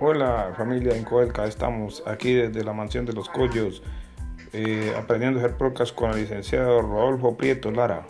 Hola familia Incoelca, estamos aquí desde la mansión de los Collos eh, aprendiendo a hacer procas con el licenciado Rodolfo Prieto Lara.